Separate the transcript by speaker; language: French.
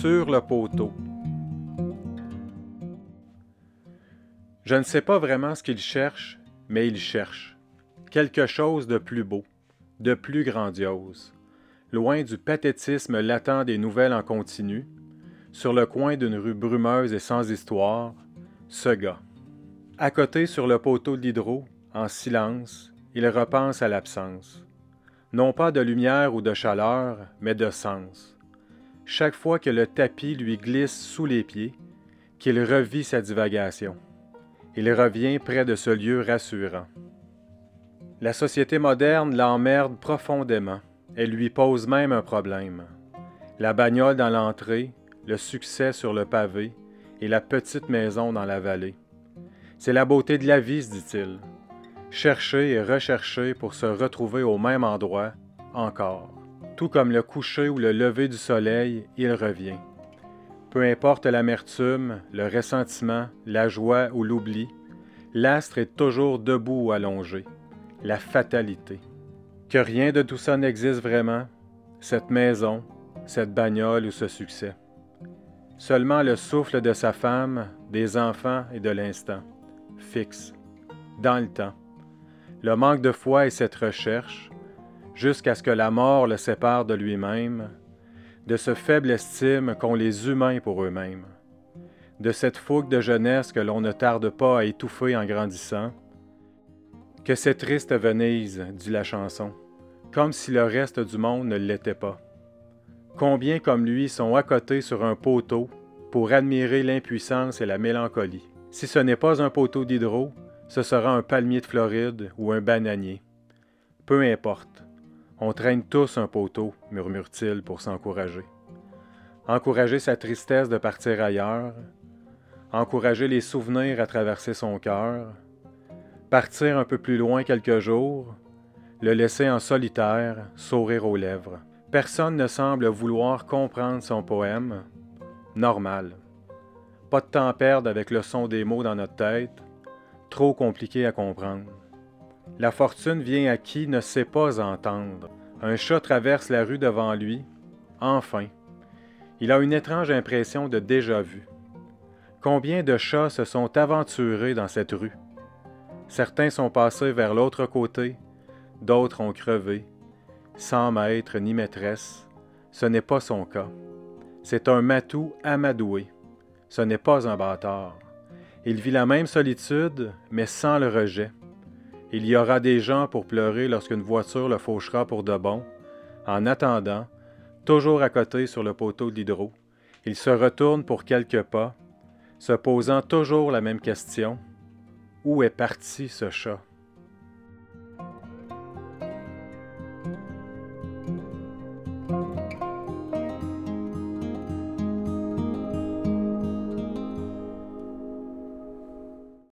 Speaker 1: sur le poteau. Je ne sais pas vraiment ce qu'il cherche, mais il cherche quelque chose de plus beau, de plus grandiose, loin du pathétisme latent des nouvelles en continu, sur le coin d'une rue brumeuse et sans histoire, ce gars. À côté sur le poteau de l'hydro, en silence, il repense à l'absence. Non pas de lumière ou de chaleur, mais de sens. Chaque fois que le tapis lui glisse sous les pieds, qu'il revit sa divagation. Il revient près de ce lieu rassurant. La société moderne l'emmerde profondément. Elle lui pose même un problème. La bagnole dans l'entrée, le succès sur le pavé et la petite maison dans la vallée. C'est la beauté de la vie, se dit-il. Chercher et rechercher pour se retrouver au même endroit, encore. Tout comme le coucher ou le lever du soleil, il revient. Peu importe l'amertume, le ressentiment, la joie ou l'oubli, l'astre est toujours debout ou allongé. La fatalité. Que rien de tout ça n'existe vraiment, cette maison, cette bagnole ou ce succès. Seulement le souffle de sa femme, des enfants et de l'instant, fixe, dans le temps. Le manque de foi et cette recherche, jusqu'à ce que la mort le sépare de lui-même, de ce faible estime qu'ont les humains pour eux-mêmes, de cette fougue de jeunesse que l'on ne tarde pas à étouffer en grandissant. Que c'est triste Venise, dit la chanson, comme si le reste du monde ne l'était pas. Combien comme lui sont côté sur un poteau pour admirer l'impuissance et la mélancolie. Si ce n'est pas un poteau d'hydro, ce sera un palmier de Floride ou un bananier. Peu importe. On traîne tous un poteau, murmure-t-il pour s'encourager. Encourager sa tristesse de partir ailleurs, encourager les souvenirs à traverser son cœur, partir un peu plus loin quelques jours, le laisser en solitaire, sourire aux lèvres. Personne ne semble vouloir comprendre son poème. Normal. Pas de temps à perdre avec le son des mots dans notre tête, trop compliqué à comprendre. La fortune vient à qui ne sait pas entendre. Un chat traverse la rue devant lui. Enfin. Il a une étrange impression de déjà-vu. Combien de chats se sont aventurés dans cette rue? Certains sont passés vers l'autre côté, d'autres ont crevé. Sans maître ni maîtresse, ce n'est pas son cas. C'est un matou amadoué. Ce n'est pas un bâtard. Il vit la même solitude, mais sans le rejet. Il y aura des gens pour pleurer lorsqu'une voiture le fauchera pour de bon. En attendant, toujours à côté sur le poteau de l'hydro, il se retourne pour quelques pas, se posant toujours la même question. Où est parti ce chat?